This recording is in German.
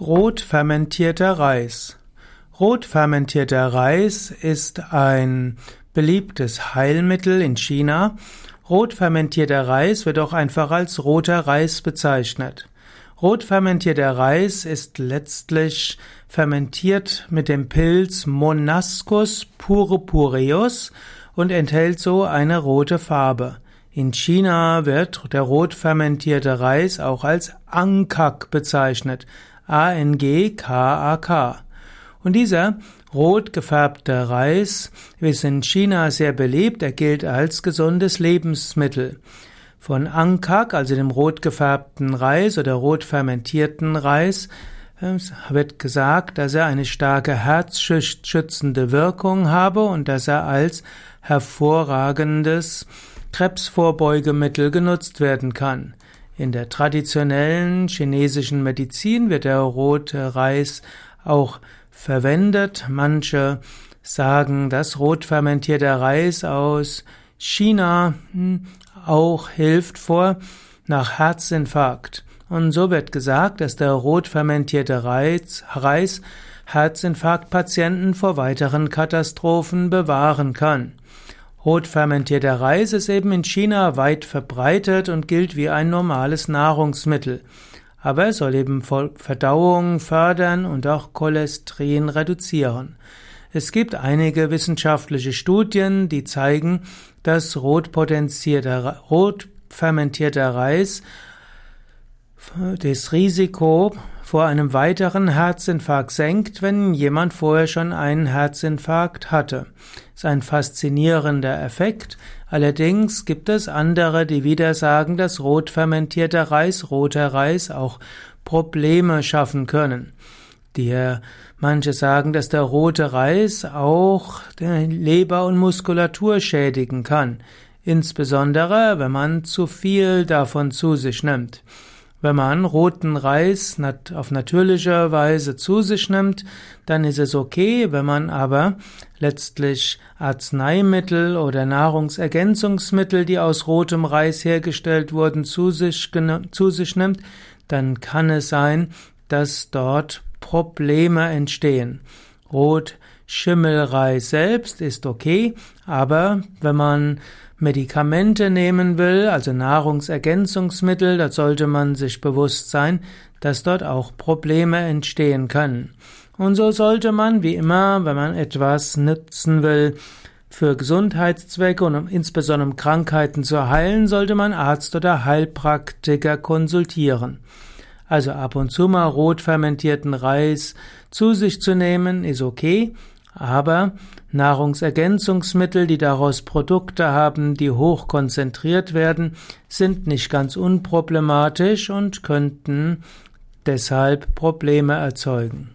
Rot fermentierter Reis. Rot fermentierter Reis ist ein beliebtes Heilmittel in China. Rot fermentierter Reis wird auch einfach als roter Reis bezeichnet. Rot fermentierter Reis ist letztlich fermentiert mit dem Pilz Monascus purpureus und enthält so eine rote Farbe. In China wird der rot fermentierte Reis auch als Angkak bezeichnet. A-N-G-K-A-K. Und dieser rot gefärbte Reis ist in China sehr beliebt. Er gilt als gesundes Lebensmittel. Von Angkak, also dem rot gefärbten Reis oder rot fermentierten Reis, wird gesagt, dass er eine starke herzschützende Wirkung habe und dass er als hervorragendes Krebsvorbeugemittel genutzt werden kann. In der traditionellen chinesischen Medizin wird der rote Reis auch verwendet. Manche sagen, dass rot fermentierter Reis aus China hm, auch hilft vor nach Herzinfarkt. Und so wird gesagt, dass der rot fermentierte Reis, Reis Herzinfarktpatienten vor weiteren Katastrophen bewahren kann. Rot fermentierter Reis ist eben in China weit verbreitet und gilt wie ein normales Nahrungsmittel. Aber er soll eben Verdauung fördern und auch Cholesterin reduzieren. Es gibt einige wissenschaftliche Studien, die zeigen, dass rot fermentierter Reis das Risiko vor einem weiteren Herzinfarkt senkt, wenn jemand vorher schon einen Herzinfarkt hatte. Das ist ein faszinierender Effekt. Allerdings gibt es andere, die wieder sagen, dass rot fermentierter Reis, roter Reis auch Probleme schaffen können. Die, manche sagen, dass der rote Reis auch Leber und Muskulatur schädigen kann. Insbesondere, wenn man zu viel davon zu sich nimmt. Wenn man roten Reis auf natürliche Weise zu sich nimmt, dann ist es okay. Wenn man aber letztlich Arzneimittel oder Nahrungsergänzungsmittel, die aus rotem Reis hergestellt wurden, zu sich, zu sich nimmt, dann kann es sein, dass dort Probleme entstehen. Rot Schimmelreis selbst ist okay, aber wenn man Medikamente nehmen will, also Nahrungsergänzungsmittel, da sollte man sich bewusst sein, dass dort auch Probleme entstehen können. Und so sollte man, wie immer, wenn man etwas nutzen will, für Gesundheitszwecke und um, insbesondere um Krankheiten zu heilen, sollte man Arzt oder Heilpraktiker konsultieren. Also ab und zu mal rot fermentierten Reis zu sich zu nehmen, ist okay, aber Nahrungsergänzungsmittel, die daraus Produkte haben, die hoch konzentriert werden, sind nicht ganz unproblematisch und könnten deshalb Probleme erzeugen.